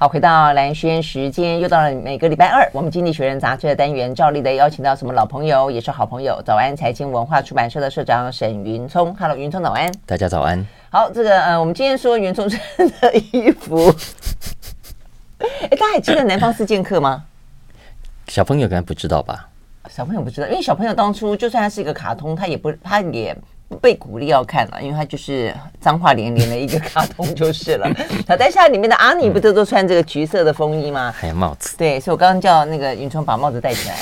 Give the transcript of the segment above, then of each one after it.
好，回到蓝轩时间，又到了每个礼拜二，我们《经济学人》杂志的单元，照例的邀请到什么老朋友，也是好朋友，早安财经文化出版社的社长沈云聪。Hello，云聪早安。大家早安。好，这个呃，我们今天说云聪穿的衣服，哎，大家还记得南方四剑客吗？小朋友可能不知道吧？小朋友不知道，因为小朋友当初就算他是一个卡通，他也不，他也。不被鼓励要看了，因为它就是脏话连连的一个卡通就是了。好，但是它里面的阿尼不都都穿这个橘色的风衣吗？还有帽子。对，所以我刚刚叫那个云聪把帽子戴起来。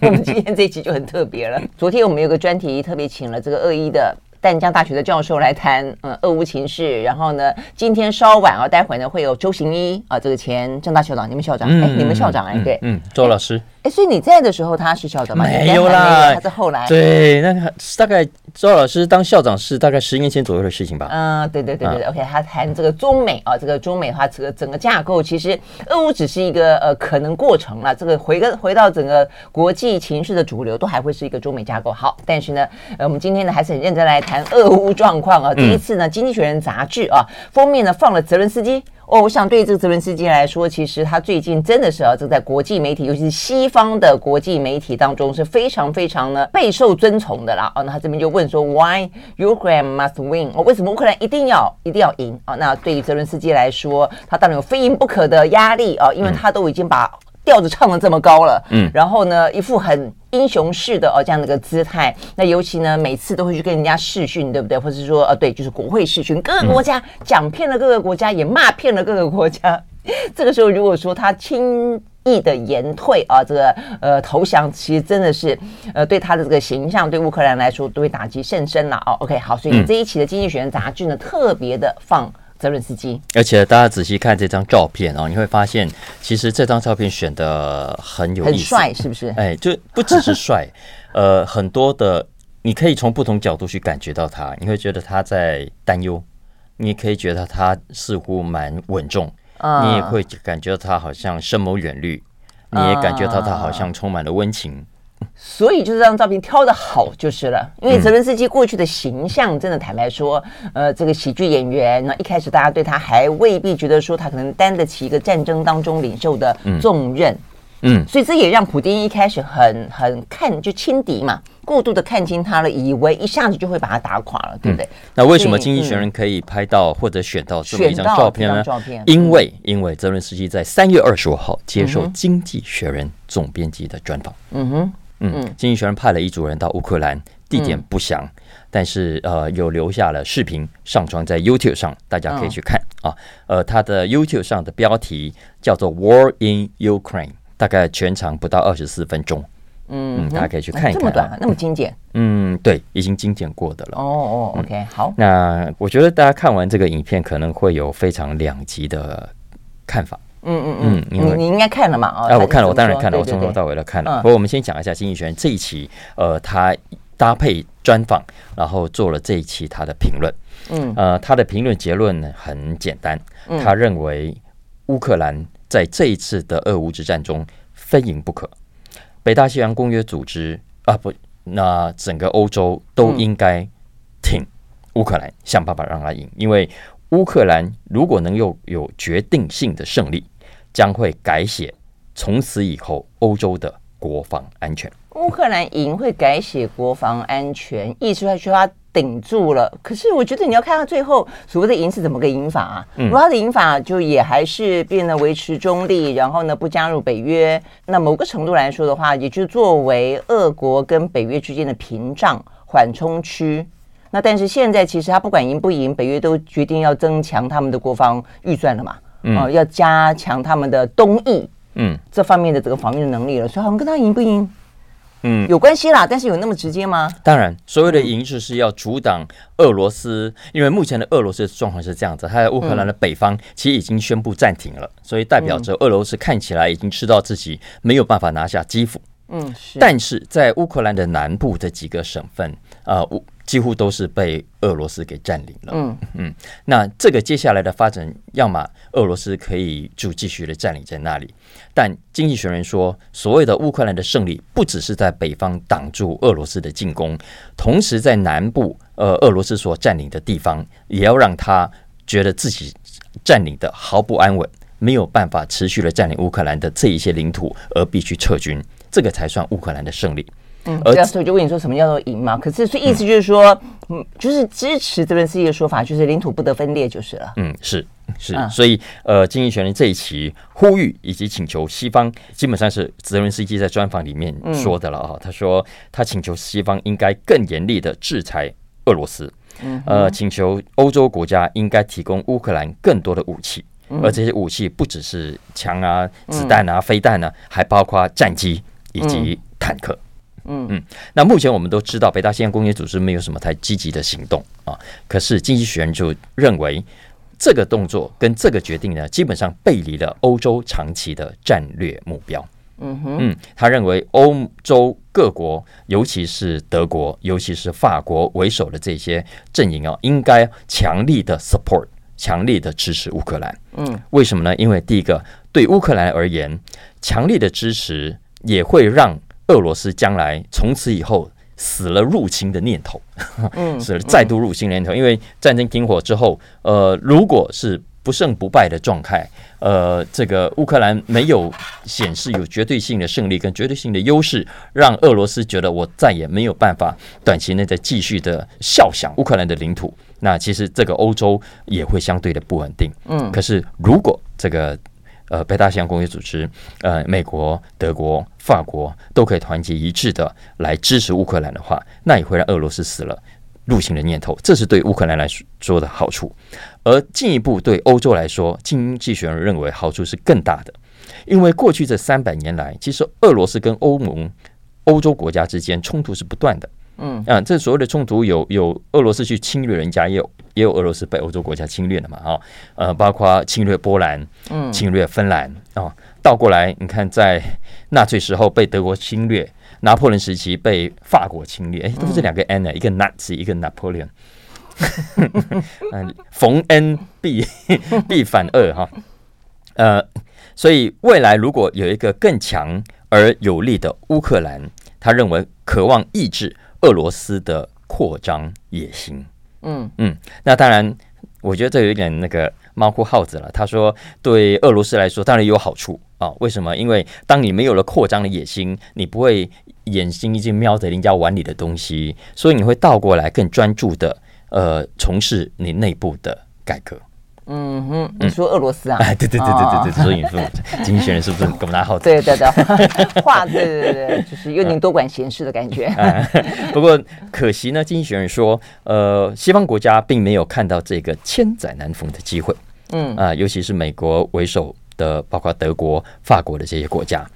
我们今天这一集就很特别了。昨天我们有个专题，特别请了这个二一的。淡江大学的教授来谈，嗯，俄乌情势。然后呢，今天稍晚啊，待会呢会有周行一啊，这个前政大校长，你们校长，哎、嗯，你们校长哎，对，嗯，周老师，哎，所以你在的时候他是校长吗？没有啦，他是后来。对，那个大概周老师当校长是大概十年前左右的事情吧。嗯，对对对对、啊、OK，他谈这个中美啊，这个中美的话，这个整个架构，其实俄乌只是一个呃可能过程了。这个回个回到整个国际情势的主流，都还会是一个中美架构。好，但是呢，呃，我们今天呢还是很认真来谈俄乌状。状况啊，第一次呢，《经济学人》杂志啊封面呢放了泽伦斯基哦，我想对于这个泽伦斯基来说，其实他最近真的是啊，这在国际媒体，尤其是西方的国际媒体当中是非常非常呢备受尊崇的啦。哦，那他这边就问说，Why Ukraine must win？哦，为什么乌克兰一定要一定要赢哦？那对于泽伦斯基来说，他当然有非赢不可的压力啊，因为他都已经把调子唱的这么高了，嗯，然后呢，一副很。英雄式的哦，这样的一个姿态。那尤其呢，每次都会去跟人家试训，对不对？或者是说，呃，对，就是国会试训，各个国家讲骗了各个国家，也骂骗了各个国家。这个时候，如果说他轻易的言退啊，这个呃投降，其实真的是呃对他的这个形象，对乌克兰来说都会打击甚深了哦。OK，好，所以这一期的《经济学人》杂志呢，特别的放。泽伦斯基，而且大家仔细看这张照片哦，你会发现，其实这张照片选的很有意思，很帅，是不是？哎，就不只是帅，呃，很多的，你可以从不同角度去感觉到他，你会觉得他在担忧，你也可以觉得他似乎蛮稳重，嗯、你也会感觉到他好像深谋远虑，你也感觉到他好像充满了温情。所以就是这张照片挑得好就是了，因为泽伦斯基过去的形象真的坦白说，呃，这个喜剧演员，那一开始大家对他还未必觉得说他可能担得起一个战争当中领袖的重任，嗯，所以这也让普丁一开始很很看就轻敌嘛，过度的看清他了，以为一下子就会把他打垮了，对不对？那为什么经济学人可以拍到或者选到这么一张照片呢？因为因为泽伦斯基在三月二十五号接受经济学人总编辑的专访，嗯哼。嗯，经济学人派了一组人到乌克兰，地点不详，嗯、但是呃，有留下了视频上传在 YouTube 上，大家可以去看、哦、啊。呃，他的 YouTube 上的标题叫做 “War in Ukraine”，大概全长不到二十四分钟。嗯，嗯，大家可以去看一看。这么短，那么精简？嗯，对，已经精简过的了。哦哦，OK，好。那我觉得大家看完这个影片，可能会有非常两极的看法。嗯嗯嗯，你你应该看了嘛？哦、哎，我看了，我当然看了，我从头到尾都看了。不过我们先讲一下《金逸轩》这一期，呃，他搭配专访，然后做了这一期他的评论。嗯，呃，他的评论结论呢很简单，他认为乌克兰在这一次的俄乌之战中非赢不可，北大西洋公约组织啊不，那整个欧洲都应该挺乌克兰，想办法让他赢，因为乌克兰如果能有有决定性的胜利。将会改写从此以后欧洲的国防安全。乌克兰赢会改写国防安全，意思来说他顶住了。可是我觉得你要看他最后所谓的赢是怎么个赢法啊？如果他的赢法就也还是变得维持中立，然后呢不加入北约，那某个程度来说的话，也就作为俄国跟北约之间的屏障缓冲区。那但是现在其实他不管赢不赢，北约都决定要增强他们的国防预算了嘛。嗯、呃，要加强他们的东翼，嗯，这方面的这个防御的能力了。所以，好像跟他赢不赢，嗯，有关系啦。但是有那么直接吗？当然，所谓的赢就是要阻挡俄罗斯，因为目前的俄罗斯状况是这样子：他在乌克兰的北方其实已经宣布暂停了，所以代表着俄罗斯看起来已经知道自己没有办法拿下基辅。嗯，是。但是在乌克兰的南部的几个省份，啊、呃。几乎都是被俄罗斯给占领了。嗯嗯，那这个接下来的发展，要么俄罗斯可以就继续的占领在那里，但经济学人说，所谓的乌克兰的胜利，不只是在北方挡住俄罗斯的进攻，同时在南部，呃，俄罗斯所占领的地方，也要让他觉得自己占领的毫不安稳。没有办法持续的占领乌克兰的这一些领土而必须撤军，这个才算乌克兰的胜利。嗯，而所以就问你说什么叫做赢嘛？可是所以意思就是说，嗯，就是支持泽伦斯基的说法，就是领土不得分裂就是了。嗯，是是，所以呃，经济学人这一期呼吁以及请求西方，基本上是泽伦斯基在专访里面说的了啊。他说他请求西方应该更严厉的制裁俄罗斯，嗯呃，请求欧洲国家应该提供乌克兰更多的武器，而这些武器不只是枪啊、子弹啊、飞弹啊，还包括战机以及坦克。嗯嗯嗯，那目前我们都知道，北大西洋公约组织没有什么太积极的行动啊。可是经济学人就认为，这个动作跟这个决定呢，基本上背离了欧洲长期的战略目标。嗯哼，嗯，他认为欧洲各国，尤其是德国，尤其是法国为首的这些阵营啊，应该强力的 support，强力的支持乌克兰。嗯，为什么呢？因为第一个，对乌克兰而言，强力的支持也会让。俄罗斯将来从此以后死了入侵的念头，死了再度入侵的念头。因为战争停火之后，呃，如果是不胜不败的状态，呃，这个乌克兰没有显示有绝对性的胜利跟绝对性的优势，让俄罗斯觉得我再也没有办法短期内再继续的效想乌克兰的领土，那其实这个欧洲也会相对的不稳定。嗯，可是如果这个。呃，北大西洋公约组织，呃，美国、德国、法国都可以团结一致的来支持乌克兰的话，那也会让俄罗斯死了入侵的念头，这是对乌克兰来说的好处。而进一步对欧洲来说，经济学人认为好处是更大的，因为过去这三百年来，其实俄罗斯跟欧盟、欧洲国家之间冲突是不断的。嗯。啊，这所谓的冲突有有俄罗斯去侵略人家，也有也有俄罗斯被欧洲国家侵略的嘛，啊，呃，包括侵略波兰，嗯，侵略芬兰啊，倒过来你看，在纳粹时候被德国侵略，拿破仑时期被法国侵略，哎，都是两个 N 的，一个 Nazi，一个 Napoleon，嗯，逢恩必 必反恶哈，呃，所以未来如果有一个更强而有力的乌克兰，他认为渴望抑制。俄罗斯的扩张野心，嗯嗯，那当然，我觉得这有一点那个猫哭耗子了。他说，对俄罗斯来说，当然有好处啊。为什么？因为当你没有了扩张的野心，你不会眼睛一直瞄着人家碗里的东西，所以你会倒过来更专注的呃从事你内部的改革。嗯哼，你说俄罗斯啊？哎，对对对对对对，所以 经济学人是不是给我们拿好？对对对，话对对对，就是有点 多管闲事的感觉。不过可惜呢，经济学人说，呃，西方国家并没有看到这个千载难逢的机会。嗯啊，尤其是美国为首的，包括德国、法国的这些国家，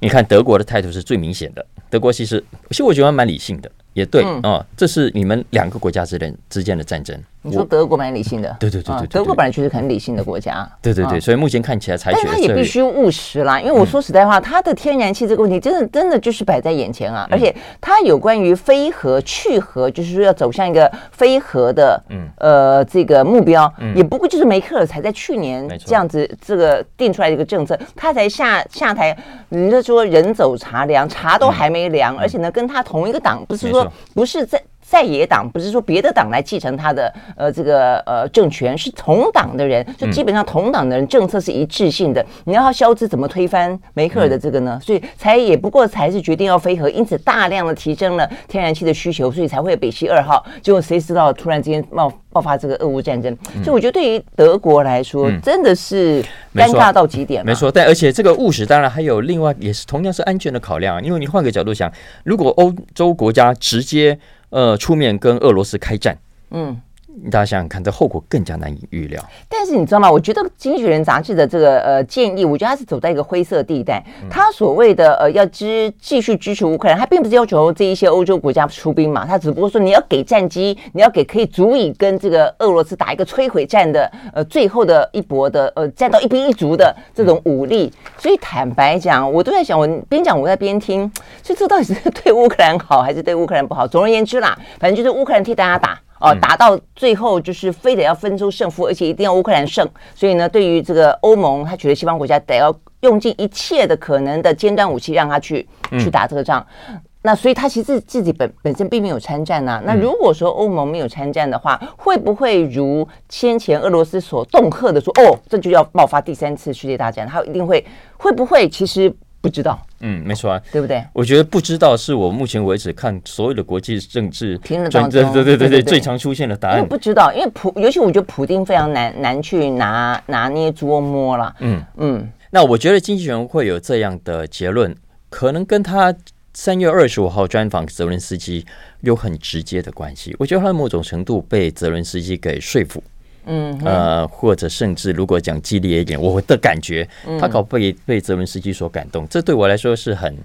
你看德国的态度是最明显的。德国其实，其实我觉得蛮理性的，也对啊，这是你们两个国家之间之间的战争。你说德国蛮理性的，对对对对，德国本来就是很理性的国家，对对对，所以目前看起来采取，但他也必须务实啦。因为我说实在话，他的天然气这个问题，真的真的就是摆在眼前啊。而且他有关于非核去核，就是说要走向一个非核的，嗯。呃这个目标，也不过就是梅克尔才在去年这样子这个定出来的一个政策，他才下下台，人家说人走茶凉，茶都还没凉，而且呢，跟他同一个党，不是说不是在。在野党不是说别的党来继承他的呃这个呃政权，是同党的人，就基本上同党的人政策是一致性的。你要肖兹怎么推翻梅克尔的这个呢？所以才也不过才是决定要飞核，因此大量的提升了天然气的需求，所以才会有北溪二号。结果谁知道突然之间冒爆发这个俄乌战争？所以我觉得对于德国来说，真的是尴尬到极点。没错，但而且这个务实当然还有另外也是同样是安全的考量，因为你换个角度想，如果欧洲国家直接呃，出面跟俄罗斯开战，嗯。大家想想看，这后果更加难以预料。但是你知道吗？我觉得《经济学人》杂志的这个呃建议，我觉得它是走在一个灰色地带。他所谓的呃要支继续支持乌克兰，他并不是要求这一些欧洲国家出兵嘛，他只不过说你要给战机，你要给可以足以跟这个俄罗斯打一个摧毁战的呃最后的一搏的呃战到一兵一卒的这种武力。所以坦白讲，我都在想，我边讲我在边听，所以这到底是对乌克兰好还是对乌克兰不好？总而言之啦，反正就是乌克兰替大家打。哦，打到最后就是非得要分出胜负，而且一定要乌克兰胜。所以呢，对于这个欧盟，他觉得西方国家得要用尽一切的可能的尖端武器让他去去打这个仗。那所以他其实自自己本本身并没有参战呐、啊。那如果说欧盟没有参战的话，会不会如先前俄罗斯所恫吓的说，哦，这就要爆发第三次世界大战？他一定会会不会？其实不知道。嗯，没错啊，对不对？我觉得不知道是我目前为止看所有的国际政治评论当中，对对对对对，最常出现的答案。因为不知道，因为普，尤其我觉得普丁非常难难去拿拿捏捉摸了。嗯嗯。那我觉得经济学人会有这样的结论，可能跟他。三月二十五号专访泽伦斯基有很直接的关系，我觉得他某种程度被泽伦斯基给说服。嗯，呃，或者甚至如果讲激烈一点，我的感觉，他搞被被泽文斯基所感动，这对我来说是很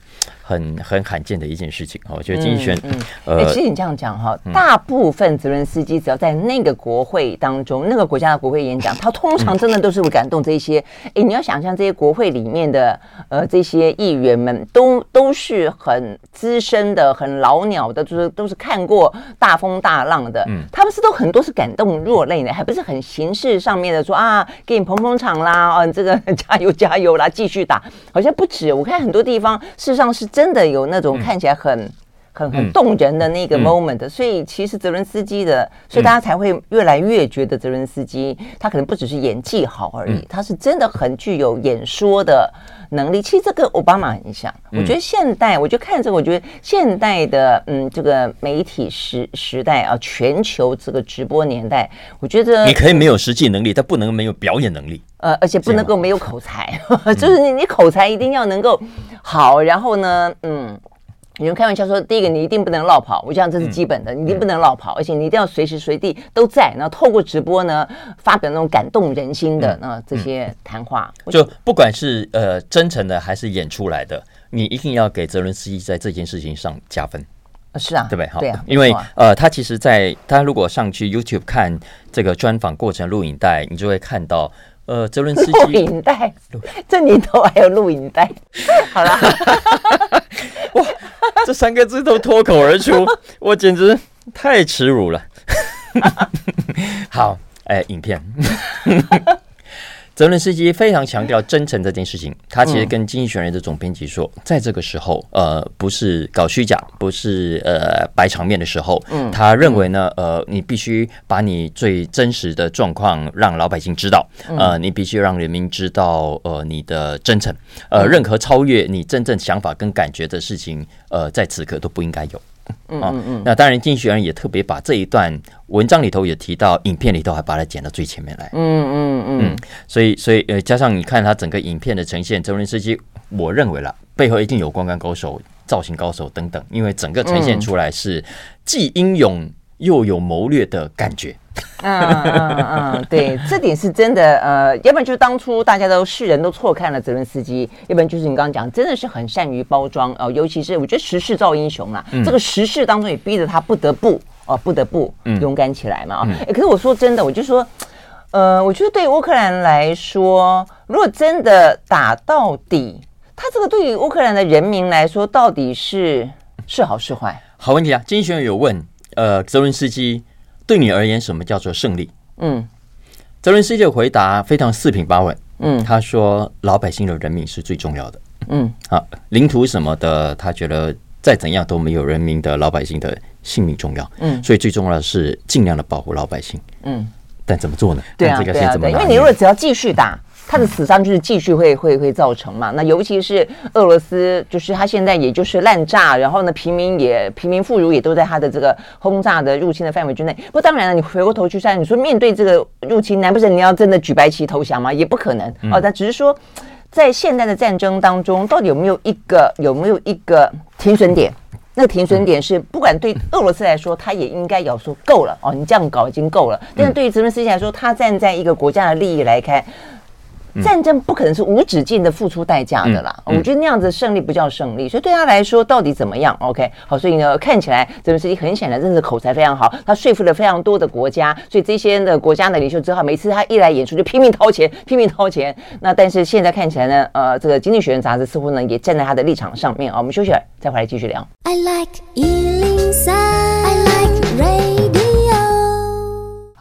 很很罕见的一件事情。我觉得经济学，嗯，呃，其实你这样讲哈，大部分泽伦斯基只要在那个国会当中，那个国家的国会演讲，他 通常真的都是会感动这些。哎，你要想象这些国会里面的呃这些议员们，都都是很资深的、很老鸟的，就是都是看过大风大浪的。嗯，他们是都很多是感动落泪的，还不是很。形式上面的说啊，给你捧捧场啦，哦，这个 加油加油啦，继续打，好像不止。我看很多地方，事实上是真的有那种看起来很、嗯、很很动人的那个 moment、嗯。所以其实泽伦斯基的，所以大家才会越来越觉得泽伦斯基他可能不只是演技好而已，他是真的很具有演说的。能力其实这跟奥巴马很像，我觉得现代，我就看这个，我觉得现代的嗯，这个媒体时时代啊，全球这个直播年代，我觉得你可以没有实际能力，但不能没有表演能力，呃，而且不能够没有口才，就是你你口才一定要能够好，然后呢，嗯。有人开玩笑说：“第一个，你一定不能落跑，我想这是基本的，你一定不能落跑，而且你一定要随时随地都在。然后透过直播呢，发表那种感动人心的那这些谈话，就不管是呃真诚的还是演出来的，你一定要给泽伦斯基在这件事情上加分。是啊，对不对？好，对啊，因为呃，他其实在他如果上去 YouTube 看这个专访过程录影带，你就会看到。”呃，泽伦斯基录影带，这里头还有录影带。好了，哇，这三个字都脱口而出，我简直太耻辱了。好，哎、欸，影片。泽伦斯基非常强调真诚这件事情。他其实跟《经济学人》的总编辑说，在这个时候，呃，不是搞虚假，不是呃摆场面的时候。他认为呢，呃，你必须把你最真实的状况让老百姓知道，呃，你必须让人民知道，呃，你的真诚。呃，任何超越你真正想法跟感觉的事情，呃，在此刻都不应该有。嗯嗯嗯，那当然，经济学人也特别把这一段文章里头也提到，影片里头还把它剪到最前面来。嗯嗯嗯，所以所以呃，加上你看他整个影片的呈现，泽连斯基，我认为啦，背后一定有光杆高手、造型高手等等，因为整个呈现出来是既英勇又有谋略的感觉。嗯嗯嗯，对，这点是真的。呃，要不然就是当初大家都世人都错看了泽伦斯基，要不然就是你刚刚讲，真的是很善于包装哦、呃。尤其是我觉得时势造英雄啊，嗯、这个时势当中也逼着他不得不哦、呃，不得不勇敢起来嘛啊、嗯欸。可是我说真的，我就说，呃，我觉得对于乌克兰来说，如果真的打到底，他这个对于乌克兰的人民来说，到底是是好是坏？好问题啊！经济学人有问，呃，泽伦斯基。对你而言，什么叫做胜利？嗯，泽伦斯基的回答非常四平八稳。嗯，他说老百姓的人民是最重要的。嗯，啊，领土什么的，他觉得再怎样都没有人民的老百姓的性命重要。嗯，所以最重要的是尽量的保护老百姓。嗯，但怎么做呢？对啊，这个先怎么？因为你如果只要继续打。他的死伤就是继续会会会造成嘛？那尤其是俄罗斯，就是他现在也就是滥炸，然后呢，平民也平民妇孺也都在他的这个轰炸的入侵的范围之内。不，当然了，你回过头去看，你说面对这个入侵，难不成你要真的举白旗投降吗？也不可能哦。但只是说，在现代的战争当中，到底有没有一个有没有一个停损点？那个停损点是，不管对俄罗斯来说，他也应该要说够了哦，你这样搞已经够了。但是对于泽伦斯基来说，他站在一个国家的利益来看。战争不可能是无止境的付出代价的啦，嗯嗯、我觉得那样子胜利不叫胜利，所以对他来说到底怎么样？OK，好，所以呢，看起来泽伦斯基很显然真的是口才非常好，他说服了非常多的国家，所以这些的国家的领袖之后，每次他一来演出就拼命掏钱，拼命掏钱。那但是现在看起来呢，呃，这个《经济学人》杂志似乎呢也站在他的立场上面啊。我们休息了，再回来继续聊。I like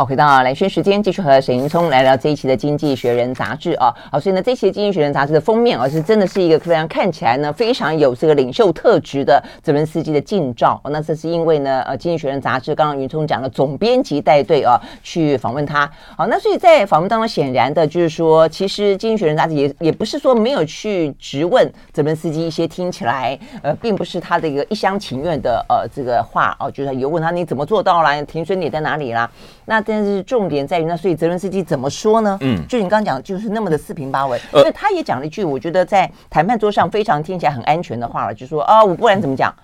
好，回到兰萱时间，继续和沈云聪来聊这一期的《经济学人》杂志啊。好，所以呢，这期《经济学人》杂志的封面啊，是真的是一个非常看起来呢非常有这个领袖特质的泽伦斯基的近照。那这是因为呢，呃，《经济学人》杂志刚刚云聪讲了，总编辑带队啊去访问他。好，那所以在访问当中，显然的就是说，其实《经济学人》杂志也也不是说没有去质问泽伦斯基一些听起来呃并不是他的一个一厢情愿的呃这个话哦，就是有问他你怎么做到了，停损点在哪里啦？那但是重点在于，那所以泽伦斯基怎么说呢？嗯，就你刚刚讲，就是那么的四平八稳。因为他也讲了一句，我觉得在谈判桌上非常听起来很安全的话了，就说啊，我不然怎么讲，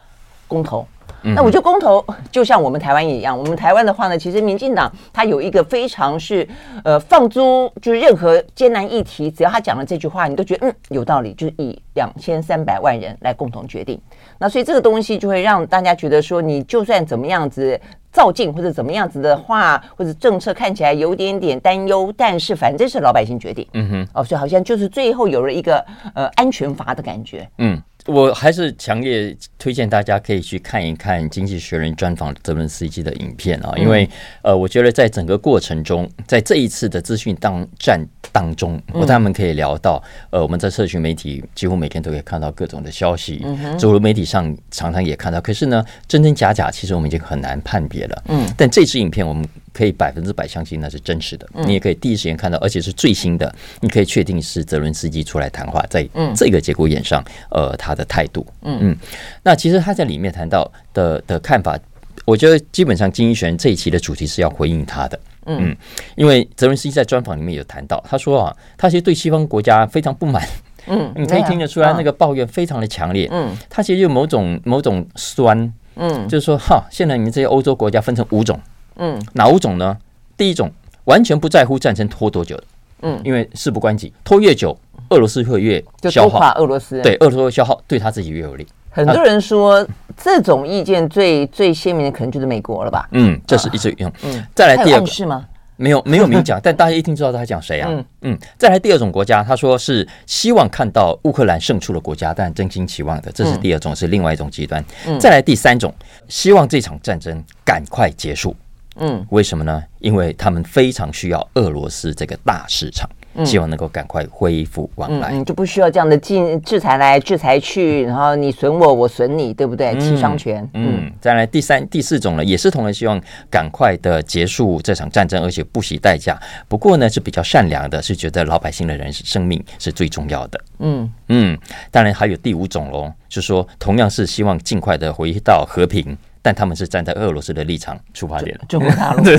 公投。那我觉得公投就像我们台湾一样，我们台湾的话呢，其实民进党他有一个非常是呃放租，就是任何艰难议题，只要他讲了这句话，你都觉得嗯有道理，就是以两千三百万人来共同决定。那所以这个东西就会让大家觉得说，你就算怎么样子。造进或者怎么样子的话，或者政策看起来有点点担忧，但是反正是老百姓决定。嗯哼，哦，所以好像就是最后有了一个呃安全阀的感觉。嗯，我还是强烈推荐大家可以去看一看《经济学人》专访泽伦斯基的影片啊，因为呃，我觉得在整个过程中，在这一次的资讯当战当中，我他们可以聊到，呃，我们在社群媒体几乎每天都可以看到各种的消息，主流媒体上常常也看到，可是呢，真真假假，其实我们已经很难判别了。嗯，但这支影片我们可以百分之百相信那是真实的，你也可以第一时间看到，而且是最新的，你可以确定是泽伦斯基出来谈话，在这个节骨眼上，呃，他的态度，嗯。嗯，那其实他在里面谈到的的看法，我觉得基本上金一璇这一期的主题是要回应他的，嗯，因为泽伦斯基在专访里面有谈到，他说啊，他其实对西方国家非常不满，嗯，你可以听得出来那个抱怨非常的强烈，嗯，他其实有某种某种酸。嗯，就是说，哈，现在你们这些欧洲国家分成五种，嗯，哪五种呢？第一种完全不在乎战争拖多久的，嗯，因为事不关己，拖越久，俄罗斯会越消耗，俄罗斯对俄罗斯消耗对他自己越有利。很多人说这种意见最最鲜明的可能就是美国了吧？嗯，这是一直用。嗯，再来第二个是吗？没有没有明讲，但大家一听知道他讲谁啊？嗯嗯，再来第二种国家，他说是希望看到乌克兰胜出的国家，但真心期望的，这是第二种，是另外一种极端。再来第三种，希望这场战争赶快结束。嗯，为什么呢？因为他们非常需要俄罗斯这个大市场。希望能够赶快恢复往来，嗯，就不需要这样的禁制裁来制裁去，然后你损我，我损你，对不对？七伤拳。嗯，嗯，再来第三、第四种呢，也是同样希望赶快的结束这场战争，而且不惜代价。不过呢，是比较善良的，是觉得老百姓的人生命是最重要的。嗯嗯，当然还有第五种喽，就是说同样是希望尽快的回到和平。但他们是站在俄罗斯的立场出发点，中国大陆。对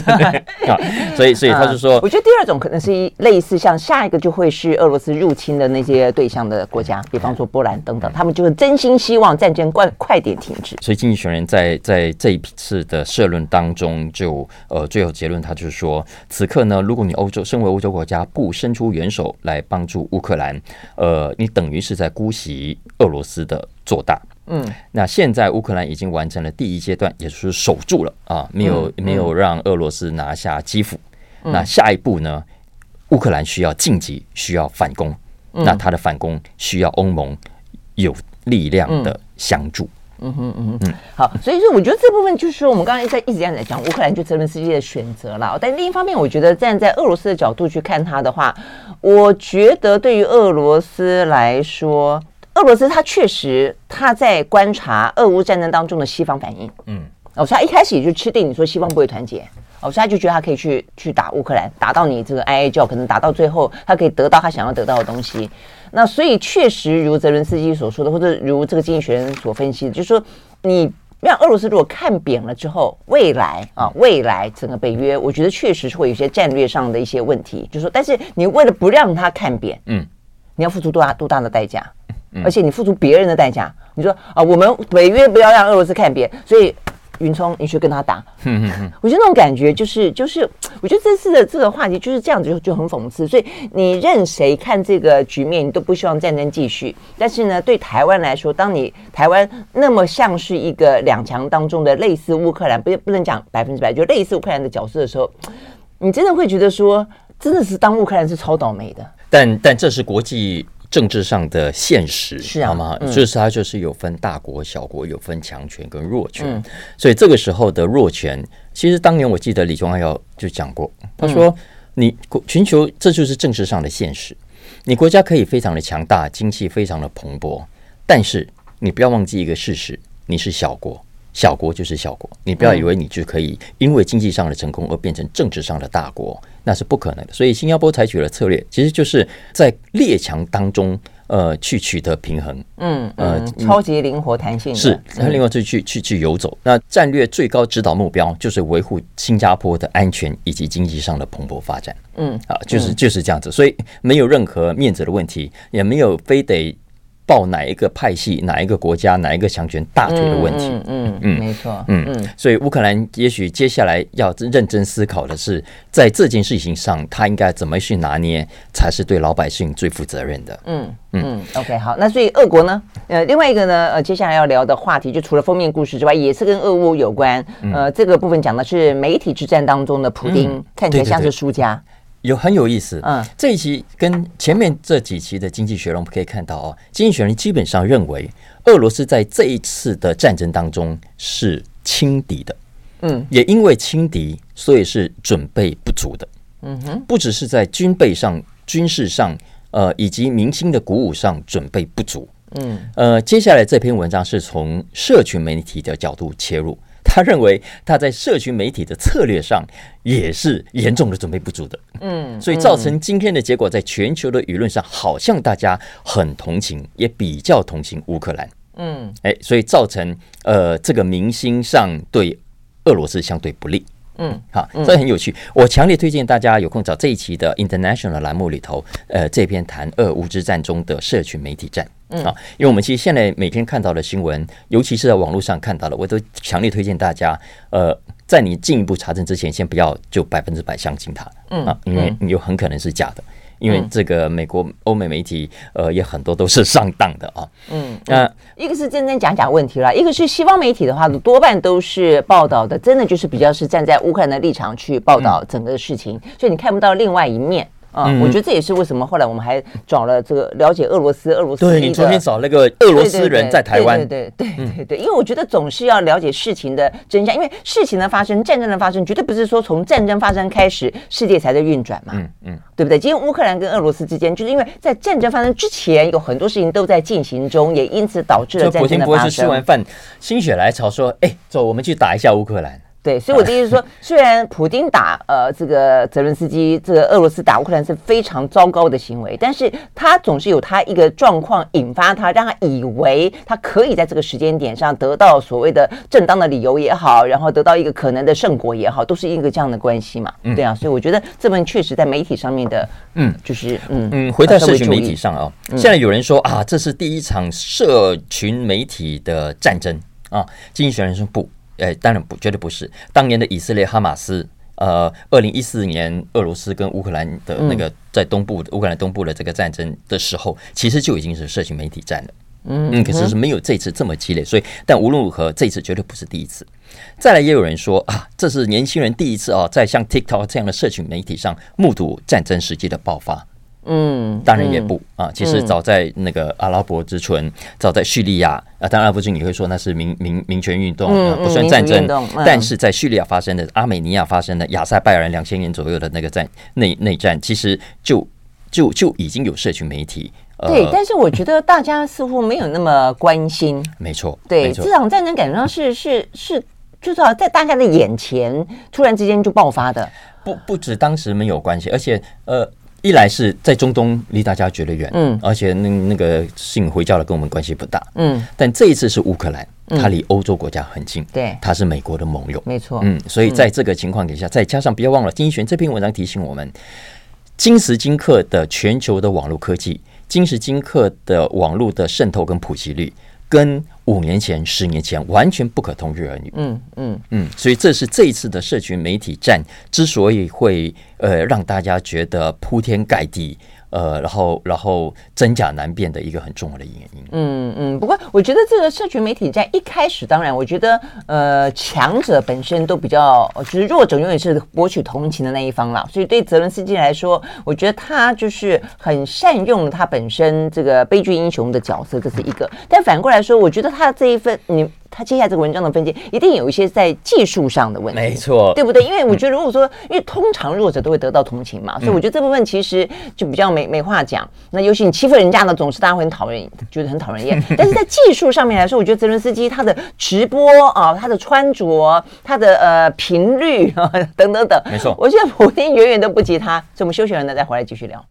所以所以他就说，我觉得第二种可能是类似像下一个就会是俄罗斯入侵的那些对象的国家，比方说波兰等等，他们就是真心希望战争快快点停止。所以经济学人在在这一次的社论当中就呃最后结论，他就是说，此刻呢，如果你欧洲身为欧洲国家不伸出援手来帮助乌克兰，呃，你等于是在姑息俄罗斯的做大。嗯，那现在乌克兰已经完成了第一阶段，也就是守住了啊，没有没有让俄罗斯拿下基辅。那下一步呢？乌克兰需要晋级，需要反攻。那他的反攻需要欧盟有力量的相助。嗯哼嗯嗯，好，所以说我觉得这部分就是说，我们刚才在一直这样在讲乌克兰就泽连斯基的选择了。但另一方面，我觉得站在俄罗斯的角度去看他的话，我觉得对于俄罗斯来说。俄罗斯他确实他在观察俄乌战争当中的西方反应，嗯，哦，所以他一开始也就吃定你说西方不会团结，哦，所以他就觉得他可以去去打乌克兰，打到你这个哀哀叫，可能打到最后他可以得到他想要得到的东西。那所以确实如泽伦斯基所说的，或者如这个经济学人所分析的，就是说你让俄罗斯如果看扁了之后，未来啊，未来整个北约，我觉得确实是会有一些战略上的一些问题。就是说，但是你为了不让他看扁，嗯，你要付出多大多大的代价？而且你付出别人的代价，你说啊，我们北约不要让俄罗斯看扁，所以云聪你去跟他打。我觉得那种感觉就是就是，我觉得这次的这个话题就是这样子就就很讽刺。所以你任谁看这个局面，你都不希望战争继续。但是呢，对台湾来说，当你台湾那么像是一个两强当中的类似乌克兰，不不能讲百分之百，就类似乌克兰的角色的时候，你真的会觉得说，真的是当乌克兰是超倒霉的。但但这是国际。政治上的现实是啊，好吗？就是它就是有分大国小国，有分强权跟弱权，所以这个时候的弱权其实当年我记得李宗翰要就讲过，他说：“你全球这就是政治上的现实，你国家可以非常的强大，经济非常的蓬勃，但是你不要忘记一个事实，你是小国。”小国就是小国，你不要以为你就可以因为经济上的成功而变成政治上的大国，那是不可能的。所以新加坡采取了策略，其实就是在列强当中，呃，去取得平衡。嗯，呃，超级灵活弹性是，他另外就去去去游走。那战略最高指导目标就是维护新加坡的安全以及经济上的蓬勃发展。嗯，啊，就是就是这样子，所以没有任何面子的问题，也没有非得。抱哪一个派系、哪一个国家、哪一个强权大腿的问题，嗯嗯，嗯，没错，嗯嗯，所以乌克兰也许接下来要认真思考的是，在这件事情上，他应该怎么去拿捏，才是对老百姓最负责任的。嗯嗯，OK，好，那所以俄国呢，呃，另外一个呢，呃，接下来要聊的话题，就除了封面故事之外，也是跟俄乌有关。呃，这个部分讲的是媒体之战当中的普丁，看起来像是输家。有很有意思，嗯，这一期跟前面这几期的《经济学人》我们可以看到哦，《经济学人》基本上认为俄罗斯在这一次的战争当中是轻敌的，嗯，也因为轻敌，所以是准备不足的，嗯哼，不只是在军备上、军事上，呃，以及民心的鼓舞上准备不足，嗯，呃，接下来这篇文章是从社群媒体的角度切入。他认为他在社群媒体的策略上也是严重的准备不足的，嗯，所以造成今天的结果，在全球的舆论上，好像大家很同情，也比较同情乌克兰，嗯，哎，所以造成呃这个明星上对俄罗斯相对不利，嗯，好，这很有趣，我强烈推荐大家有空找这一期的 International 栏目里头，呃，这篇谈俄乌之战中的社群媒体战。嗯，啊，因为我们其实现在每天看到的新闻，尤其是在网络上看到的，我都强烈推荐大家，呃，在你进一步查证之前，先不要就百分之百相信它，嗯啊，因为你有很可能是假的，因为这个美国欧美媒体，呃，也很多都是上当的啊，嗯，那一个是真真假假问题啦，一个是西方媒体的话，多半都是报道的，真的就是比较是站在乌克兰的立场去报道整个事情，所以你看不到另外一面。嗯，我觉得这也是为什么后来我们还找了这个了解俄罗斯，俄罗斯。对，你昨天找那个俄罗斯人在台湾。对对对对对对，因为我觉得总是要了解事情的真相，因为事情的发生，战争的发生，绝对不是说从战争发生开始，世界才在运转嘛。嗯嗯，对不对？今天乌克兰跟俄罗斯之间，就是因为在战争发生之前，有很多事情都在进行中，也因此导致了战争的发生。普京博士吃完饭，心血来潮说：“哎，走，我们去打一下乌克兰。”对，所以我的意思是说，虽然普京打呃这个泽伦斯基，这个俄罗斯打乌克兰是非常糟糕的行为，但是他总是有他一个状况引发他，让他以为他可以在这个时间点上得到所谓的正当的理由也好，然后得到一个可能的胜果也好，都是一个这样的关系嘛。对啊，所以我觉得这份确实在媒体上面的，嗯，就是嗯嗯，回到社群媒体上啊，现在有人说啊，这是第一场社群媒体的战争啊，经济学人说不。哎，当然不，绝对不是。当年的以色列哈马斯，呃，二零一四年俄罗斯跟乌克兰的那个在东部乌克兰东部的这个战争的时候，其实就已经是社群媒体战了。嗯嗯，可是是没有这次这么激烈。所以，但无论如何，这次绝对不是第一次。再来，也有人说啊，这是年轻人第一次啊，在像 TikTok 这样的社群媒体上目睹战争实际的爆发。嗯，当然也不啊。其实早在那个阿拉伯之春，早在叙利亚啊，当然阿拉伯之春你会说那是民民民权运动，不算战争。但是在叙利亚发生的、阿美尼亚发生的、亚塞拜然两千年左右的那个战内内战，其实就就就已经有社群媒体。对，但是我觉得大家似乎没有那么关心。没错，对，这场战争感觉上是是是，就是在大家的眼前突然之间就爆发的。不不止当时没有关系，而且呃。一来是在中东离大家觉得远，嗯，而且那那个信回教的跟我们关系不大，嗯，但这一次是乌克兰，它离欧洲国家很近，对，它是美国的盟友，没错，嗯，所以在这个情况底下，再加上不要忘了，丁一璇这篇文章提醒我们，今时今刻的全球的网络科技，今时今刻的网络的渗透跟普及率，跟五年前、十年前完全不可同日而语。嗯嗯嗯，所以这是这一次的社群媒体战之所以会呃让大家觉得铺天盖地。呃，然后，然后真假难辨的一个很重要的原因。嗯嗯，不过我觉得这个社群媒体在一开始，当然，我觉得呃，强者本身都比较，就是弱者永远是博取同情的那一方啦。所以对泽伦斯基来说，我觉得他就是很善用他本身这个悲剧英雄的角色，这是一个。但反过来说，我觉得他这一份，你他接下来这个文章的分析，一定有一些在技术上的问题，没错，对不对？因为我觉得，如果说，因为通常弱者都会得到同情嘛，所以我觉得这部分其实就比较没没话讲。那尤其你欺负人家呢，总是大家会很讨厌，觉得很讨人厌。但是在技术上面来说，我觉得泽伦斯基他的直播啊，他的穿着，他的呃频率啊等等等，没错，我觉得普京远远都不及他。所以我们休息完了再回来继续聊。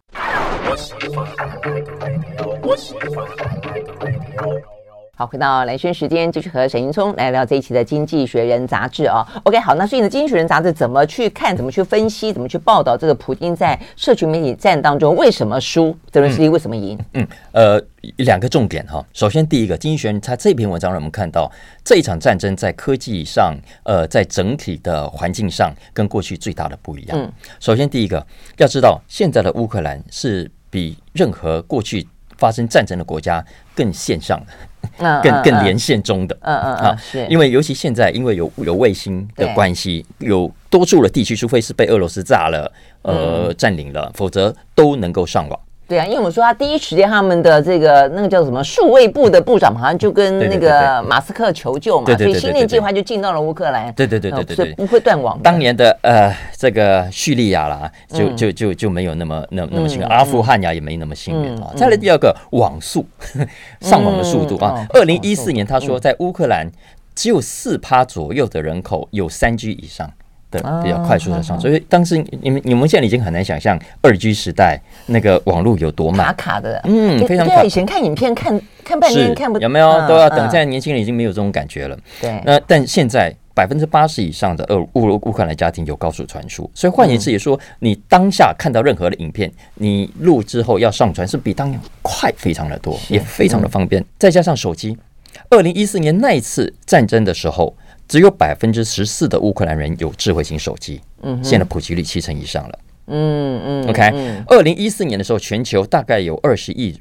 好，回到蓝轩时间，继续和沈云聪来聊这一期的《经济学人》杂志啊。OK，好，那所以呢，《经济学人》杂志怎么去看、怎么去分析、怎么去报道这个普京在社群媒体战当中为什么输？泽连斯基为什么赢？嗯，呃，两个重点哈。首先，第一个，《经济学人》他这篇文章让我们看到这一场战争在科技上，呃，在整体的环境上跟过去最大的不一样。嗯，首先第一个要知道，现在的乌克兰是比任何过去发生战争的国家更线上的。更更连线中的，嗯嗯啊，是。因为尤其现在，因为有有卫星的关系，有多数的地区，除非是被俄罗斯炸了，呃，占领了，否则都能够上网。对啊，因为我们说他第一时间他们的这个那个叫什么数位部的部长，好像就跟那个马斯克求救嘛，所以星链计划就进到了乌克兰。对对对对对，所以不会断网。当年的呃这个叙利亚啦，就就就就没有那么那那么幸运，阿富汗呀也没那么幸运啊。再来第二个网速，上网的速度啊，二零一四年他说在乌克兰只有四趴左右的人口有三 G 以上。的比较快速的上，所以当时你们你们现在已经很难想象二 G 时代那个网络有多慢，卡卡的，嗯，非常卡。以前看影片看看半天看不有没有都要等，现在年轻人已经没有这种感觉了。对，那但现在百分之八十以上的俄乌乌克兰家庭有高速传输，所以换言之也说，你当下看到任何的影片，你录之后要上传是比当年快非常的多，也非常的方便。再加上手机，二零一四年那一次战争的时候。只有百分之十四的乌克兰人有智慧型手机，嗯，现在普及率七成以上了，嗯嗯，OK，二零一四年的时候，全球大概有二十亿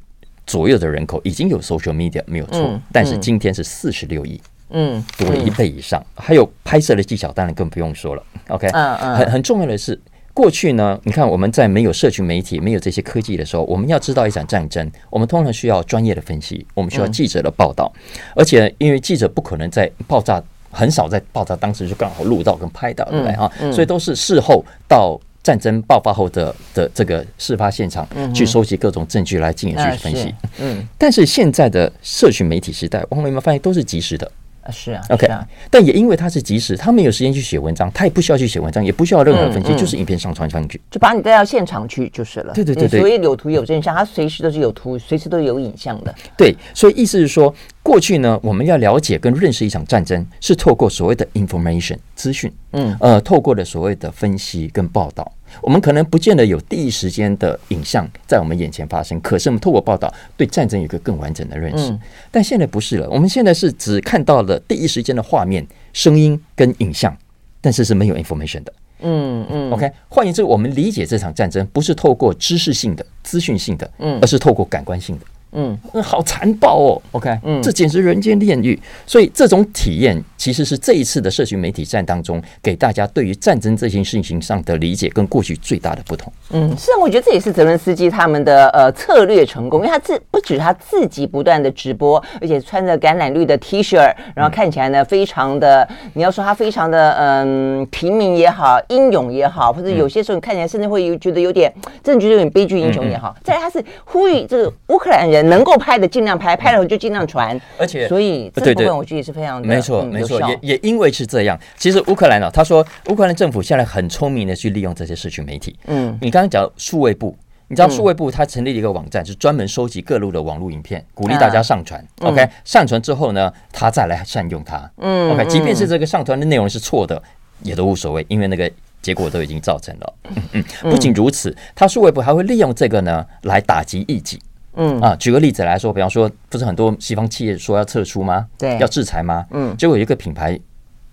左右的人口已经有 social media，没有错，但是今天是四十六亿，嗯，多了一倍以上，还有拍摄的技巧，当然更不用说了，OK，嗯嗯，很很重要的是，过去呢，你看我们在没有社群媒体、没有这些科技的时候，我们要知道一场战争，我们通常需要专业的分析，我们需要记者的报道，而且因为记者不可能在爆炸。很少在爆炸当时就刚好录到跟拍到，对不对啊？所以都是事后到战争爆发后的的这个事发现场去收集各种证据来进行去分析。嗯，但是现在的社群媒体时代，我们有没有发现都是及时的？啊，是啊，OK 啊，但也因为它是即时，他没有时间去写文章，他也不需要去写文章，也不需要任何分析，就是影片上传上去，就把你带到现场去就是了。对对对对，所以有图有真相，他随时都是有图，随时都有影像的。对，所以意思是说，过去呢，我们要了解跟认识一场战争，是透过所谓的 information 资讯，嗯呃，透过的所谓的分析跟报道。我们可能不见得有第一时间的影像在我们眼前发生，可是我们透过报道对战争有一个更完整的认识。但现在不是了，我们现在是只看到了第一时间的画面、声音跟影像，但是是没有 information 的。嗯嗯。OK，换言之，我们理解这场战争不是透过知识性的、资讯性的，嗯，而是透过感官性的。嗯，好残暴哦。OK，嗯，这简直人间炼狱。所以这种体验其实是这一次的社群媒体战当中，给大家对于战争这件事情上的理解跟过去最大的不同。嗯，是啊，我觉得这也是泽伦斯基他们的呃策略成功，因为他自不止他自己不断的直播，而且穿着橄榄绿的 T 恤，然后看起来呢非常的，你要说他非常的嗯平民也好，英勇也好，或者有些时候你看起来甚至会有觉得有点，真的觉得有点悲剧英雄也好。再来他是呼吁这个乌克兰人。能够拍的尽量拍，拍了就尽量传，而且所以这部分我觉得也是非常的没错没错，也也因为是这样，其实乌克兰呢，他说乌克兰政府现在很聪明的去利用这些社群媒体。嗯，你刚刚讲数位部，你知道数位部它成立了一个网站，是专门收集各路的网络影片，鼓励大家上传。OK，上传之后呢，他再来善用它。嗯，OK，即便是这个上传的内容是错的，也都无所谓，因为那个结果都已经造成了。嗯嗯，不仅如此，他数位部还会利用这个呢来打击异己。嗯。啊，举个例子来说，比方说，不是很多西方企业说要撤出吗？对，要制裁吗？嗯，结果有一个品牌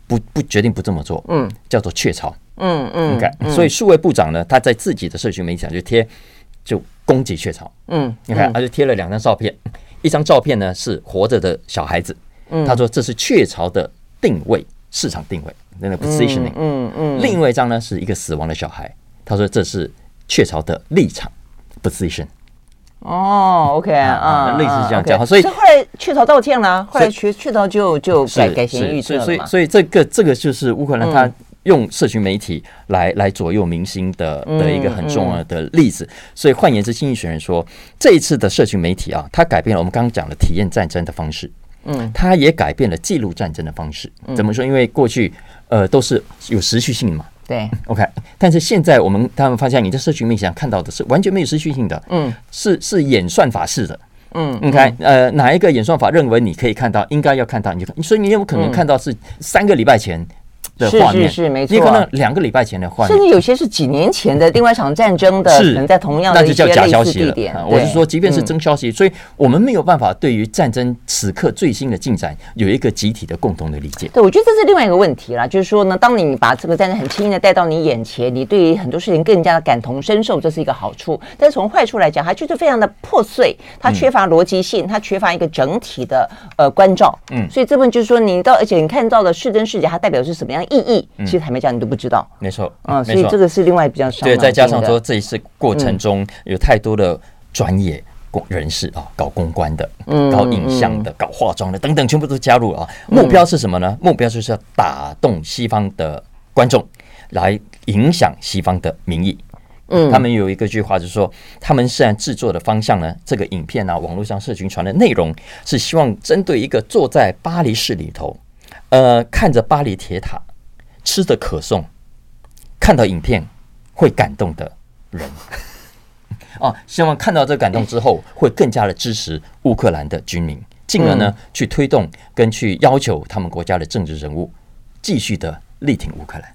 不不决定不这么做，嗯，叫做雀巢，嗯嗯，你看，所以数位部长呢，他在自己的社群媒体上就贴，就攻击雀巢，嗯，你看，他就贴了两张照片，一张照片呢是活着的小孩子，嗯，他说这是雀巢的定位市场定位，那个 positioning，嗯嗯，另外一张呢是一个死亡的小孩，他说这是雀巢的立场 position。哦，OK 啊，类似这样讲，所以后来雀巢道歉了，后来雀雀巢就就改改弦易辙了嘛。所以所以这个这个就是乌克兰他用社群媒体来来左右民心的的一个很重要的例子。所以换言之，经济学人说，这一次的社群媒体啊，它改变了我们刚刚讲的体验战争的方式，嗯，它也改变了记录战争的方式。怎么说？因为过去呃都是有时序性嘛。对，OK，但是现在我们他们发现，你在社群媒体上看到的是完全没有持续性的，嗯，是是演算法式的，嗯，，OK，，呃，哪一个演算法认为你可以看到，应该要看到，你就看，所以你有可能看到是三个礼拜前。的画面是是是没错，你可能两个礼拜前的画面，甚至有些是几年前的另外一场战争的，可能在同样的一些类似地点。我是说，即便是真消息，所以我们没有办法对于战争此刻最新的进展有一个集体的共同的理解。对，我觉得这是另外一个问题啦，就是说呢，当你把这个战争很轻易的带到你眼前，你对于很多事情更加的感同身受，这是一个好处。但是从坏处来讲，它就是非常的破碎，它缺乏逻辑性，它缺乏一个整体的呃关照。嗯，所以这部分就是说，你到而且你看到的是真是假，它代表是什么样的意义？其实。还没讲，你都不知道。没错，嗯，所以这个是另外比较少。对，再加上说这一次过程中有太多的专业人士啊，搞公关的、搞影像的、搞化妆的等等，全部都加入啊。目标是什么呢？目标就是要打动西方的观众，来影响西方的民意。嗯，他们有一个句话，就是说，他们虽然制作的方向呢，这个影片啊，网络上社群传的内容，是希望针对一个坐在巴黎市里头，呃，看着巴黎铁塔。吃的可颂，看到影片会感动的人。哦，希望看到这个感动之后，会更加的支持乌克兰的军民，进而呢去推动跟去要求他们国家的政治人物继续的力挺乌克兰。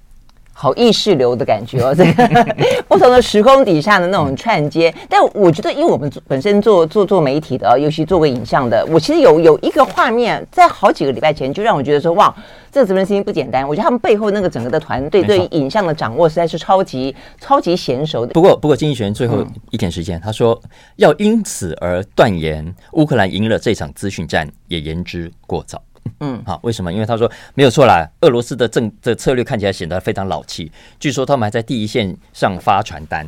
好意识流的感觉哦，这个不同的时空底下的那种串接，但我觉得，因为我们本身做做做媒体的，尤其做过影像的，我其实有有一个画面，在好几个礼拜前就让我觉得说，哇，这个责任心不简单。我觉得他们背后那个整个的团队对于影像的掌握实在是超级超级娴熟的。不过，不过经济学人最后一点时间，他说要因此而断言乌克兰赢了这场资讯战，也言之过早。嗯，好，为什么？因为他说没有错啦，俄罗斯的政的策略看起来显得非常老气。据说他们还在第一线上发传单。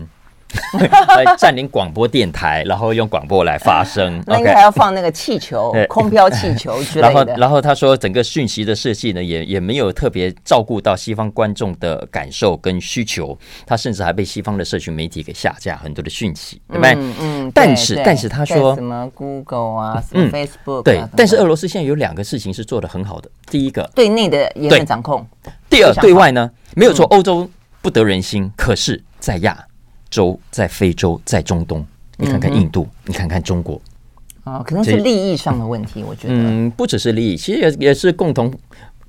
来占领广播电台，然后用广播来发声。那应该还要放那个气球，空飘气球 之类的。然后，然后他说，整个讯息的设计呢，也也没有特别照顾到西方观众的感受跟需求。他甚至还被西方的社群媒体给下架很多的讯息，对不对？嗯嗯。但是，但是他说什么 Google 啊，什么 Facebook？对。但是俄罗斯现在有两个事情是做的很好的。第一个，对内的言论掌控。第二，对外呢，没有说欧洲不得人心，可是在亚。洲在非洲，在中东，你看看印度，嗯、你看看中国，啊，可能是利益上的问题，我觉得，嗯，不只是利益，其实也也是共同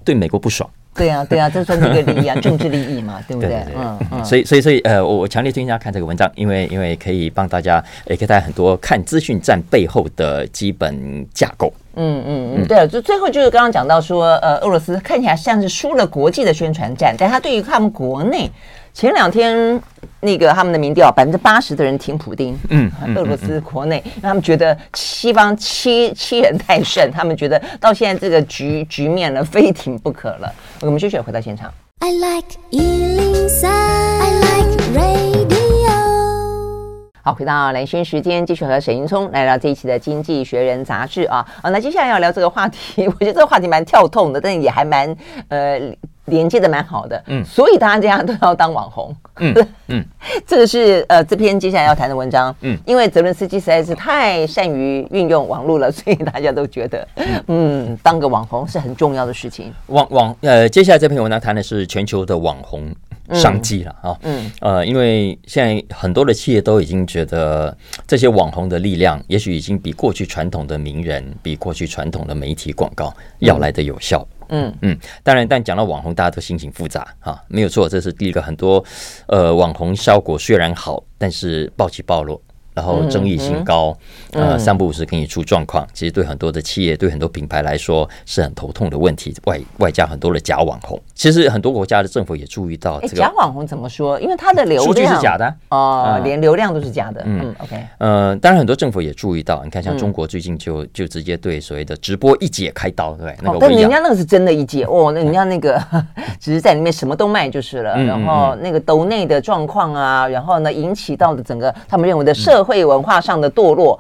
对美国不爽。对啊，对啊，这算是一个利益啊，政治利益嘛，对不对？对对对嗯嗯。所以，所以，所以，呃，我我强烈推荐大家看这个文章，因为因为可以帮大家，也可以带来很多看资讯站背后的基本架构。嗯嗯嗯，对啊，就最后就是刚刚讲到说，呃，俄罗斯看起来像是输了国际的宣传战，但他对于他们国内。前两天那个他们的民调，百分之八十的人挺普丁。嗯，俄罗斯国内，让他们觉得西方欺欺人太甚，他们觉得到现在这个局局面了，非挺不可了。我们继续回到现场。I like 103, I like radio。好，回到蓝轩时间，继续和沈云聪来聊这一期的《经济学人》杂志啊。好，那接下来要聊这个话题，我觉得这个话题蛮跳痛的，但也还蛮呃。连接的蛮好的，嗯，所以大家都要当网红，嗯 嗯，这个是呃这篇接下来要谈的文章，嗯，因为泽伦斯基实在是太善于运用网络了，所以大家都觉得，嗯，当个网红是很重要的事情。网网呃，接下来这篇文章谈的是全球的网红商机了啊，嗯呃，因为现在很多的企业都已经觉得这些网红的力量，也许已经比过去传统的名人，比过去传统的媒体广告要来的有效。嗯嗯，当然，但讲到网红，大家都心情复杂啊，没有错，这是第一个。很多呃网红效果虽然好，但是暴起暴落。然后争议性高，呃，三不五时给你出状况，其实对很多的企业、对很多品牌来说是很头痛的问题。外外加很多的假网红，其实很多国家的政府也注意到这个假网红怎么说？因为它的流量数据是假的哦，连流量都是假的。嗯，OK，呃，当然很多政府也注意到，你看像中国最近就就直接对所谓的直播一姐开刀，对，那个但人家那个是真的一姐哦，那人家那个 只是在里面什么都卖就是了。然后那个抖内的状况啊，然后呢引起到的整个他们认为的社社会文化上的堕落，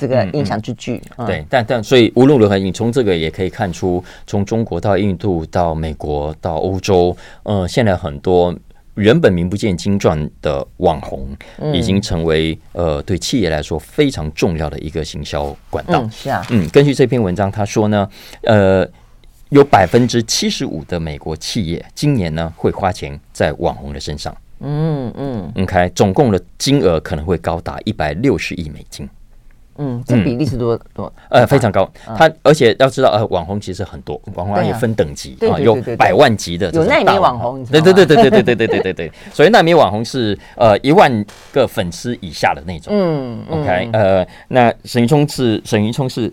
这个影响之巨。嗯嗯、对，但但所以无论如何，你从这个也可以看出，从中国到印度到美国到欧洲，呃，现在很多原本名不见经传的网红，已经成为呃对企业来说非常重要的一个行销管道。嗯、是啊，嗯，根据这篇文章他说呢，呃。有百分之七十五的美国企业今年呢会花钱在网红的身上，嗯嗯，OK，总共的金额可能会高达一百六十亿美金。嗯，这比例是多多？呃，非常高。它而且要知道，呃，网红其实很多，网红也分等级啊，有百万级的，有奈米网红，对对对对对对对对对对对。所以奈米网红是呃一万个粉丝以下的那种。嗯，OK，呃，那沈云聪是沈云聪是，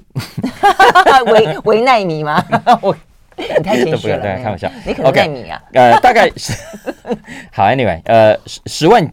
微微奈米吗？我你太谦虚了，开玩笑，你可能奈米啊？呃，大概是 好，Anyway，呃，十十万。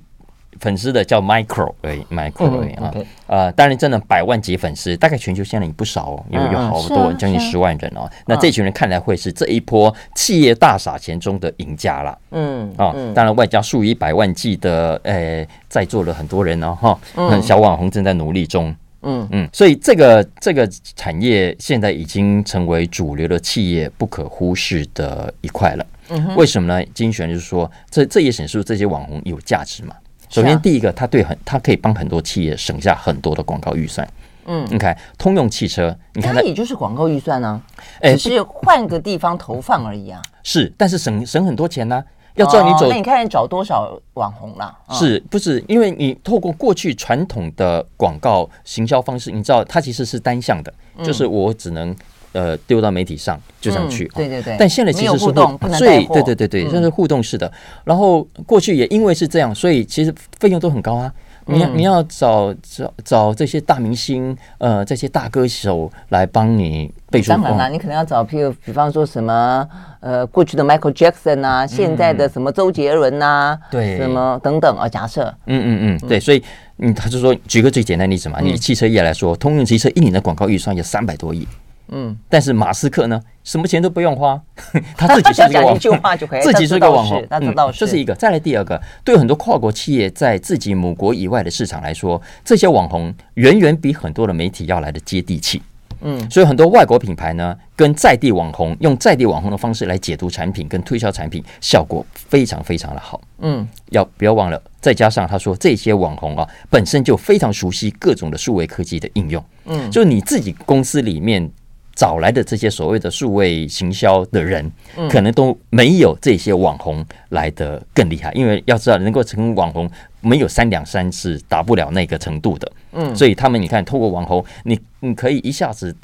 粉丝的叫 micro 而已，micro 而已啊，呃，当然真的百万级粉丝，大概全球现在也不少哦，有有好多将近十万人哦。那这群人看来会是这一波企业大撒钱中的赢家啦。嗯啊，当然外加数以百万计的呃在座的很多人哦哈，那小网红正在努力中。嗯嗯，所以这个这个产业现在已经成为主流的企业不可忽视的一块了。嗯，为什么呢？精选就是说，这这也显示这些网红有价值嘛。首先，第一个，他对很，他可以帮很多企业省下很多的广告预算。嗯，你看，通用汽车，你看它也就是广告预算呢，哎，只是换个地方投放而已啊。是，但是省省很多钱呢。要知道你走，那你看找多少网红啦？是不是？因为你透过过去传统的广告行销方式，你知道它其实是单向的，就是我只能。呃，丢到媒体上就上去，对对对。但现在其实是互动，所以对对对对，这是互动式的。然后过去也因为是这样，所以其实费用都很高啊。你要你要找找找这些大明星，呃，这些大歌手来帮你当然了，你可能要找，譬如比方说什么，呃，过去的 Michael Jackson 啊，现在的什么周杰伦呐，对，什么等等啊。假设，嗯嗯嗯，对，所以嗯，他就说，举个最简单的例子嘛，你汽车业来说，通用汽车一年的广告预算有三百多亿。嗯，但是马斯克呢，什么钱都不用花，他自己是一个网红，自己是个网红，那知道这是一个。再来第二个，对很多跨国企业在自己母国以外的市场来说，这些网红远远比很多的媒体要来的接地气。嗯，所以很多外国品牌呢，跟在地网红用在地网红的方式来解读产品跟推销产品，效果非常非常的好。嗯，要不要忘了？再加上他说这些网红啊，本身就非常熟悉各种的数位科技的应用。嗯，就是你自己公司里面。找来的这些所谓的数位行销的人，可能都没有这些网红来的更厉害。因为要知道，能够成为网红，没有三两三次达不了那个程度的。嗯，所以他们，你看，透过网红，你你可以一下子。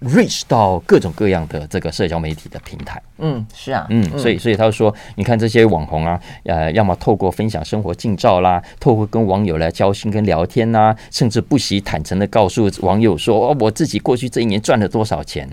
reach 到各种各样的这个社交媒体的平台，嗯，是啊，嗯，所以所以他说，你看这些网红啊，呃，要么透过分享生活近照啦，透过跟网友来交心跟聊天呐、啊，甚至不惜坦诚的告诉网友说，哦，我自己过去这一年赚了多少钱。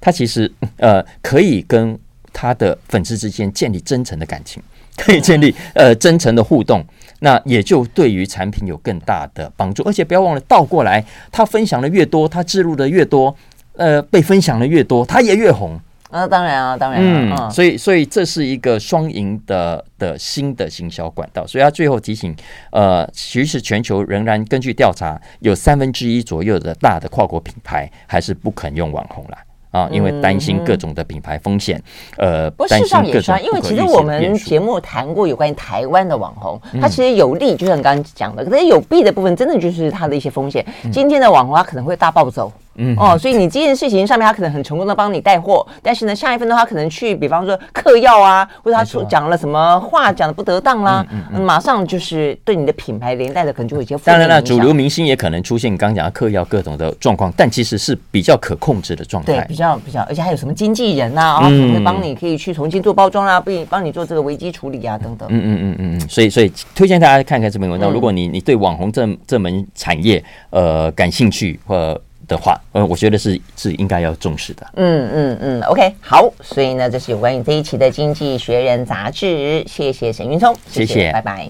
他其实呃，可以跟他的粉丝之间建立真诚的感情，可以建立呃真诚的互动，那也就对于产品有更大的帮助。而且不要忘了，倒过来，他分享的越多，他置入的越多。呃，被分享的越多，他也越红。啊，当然啊，当然啊。嗯，所以，所以这是一个双赢的的新的行销管道。所以他最后提醒，呃，其实全球仍然根据调查，有三分之一左右的大的跨国品牌还是不肯用网红了。啊，因为担心各种的品牌风险，呃，不，事实上也算，因为其实我们节目谈过有关于台湾的网红，它其实有利，就像刚刚讲的，可是有弊的部分，真的就是它的一些风险。今天的网红它可能会大暴走，嗯，哦，所以你这件事情上面，他可能很成功的帮你带货，但是呢，下一分钟他可能去，比方说嗑药啊，或者他说讲了什么话讲的不得当啦，马上就是对你的品牌连带的可能就会有一些负面。当然了，主流明星也可能出现刚刚讲的嗑药各种的状况，但其实是比较可控制的状态。对比较比较，而且还有什么经纪人呐啊，可能会帮你可以去重新做包装啊，帮帮你做这个危机处理啊等等。嗯嗯嗯嗯嗯，所以所以推荐大家看看这篇文章。如果你你对网红这这门产业呃感兴趣或的话，呃，我觉得是是应该要重视的。嗯嗯嗯，OK，好。所以呢，这是有关于这一期的《经济学人》杂志。谢谢沈云聪，谢谢，谢谢拜拜。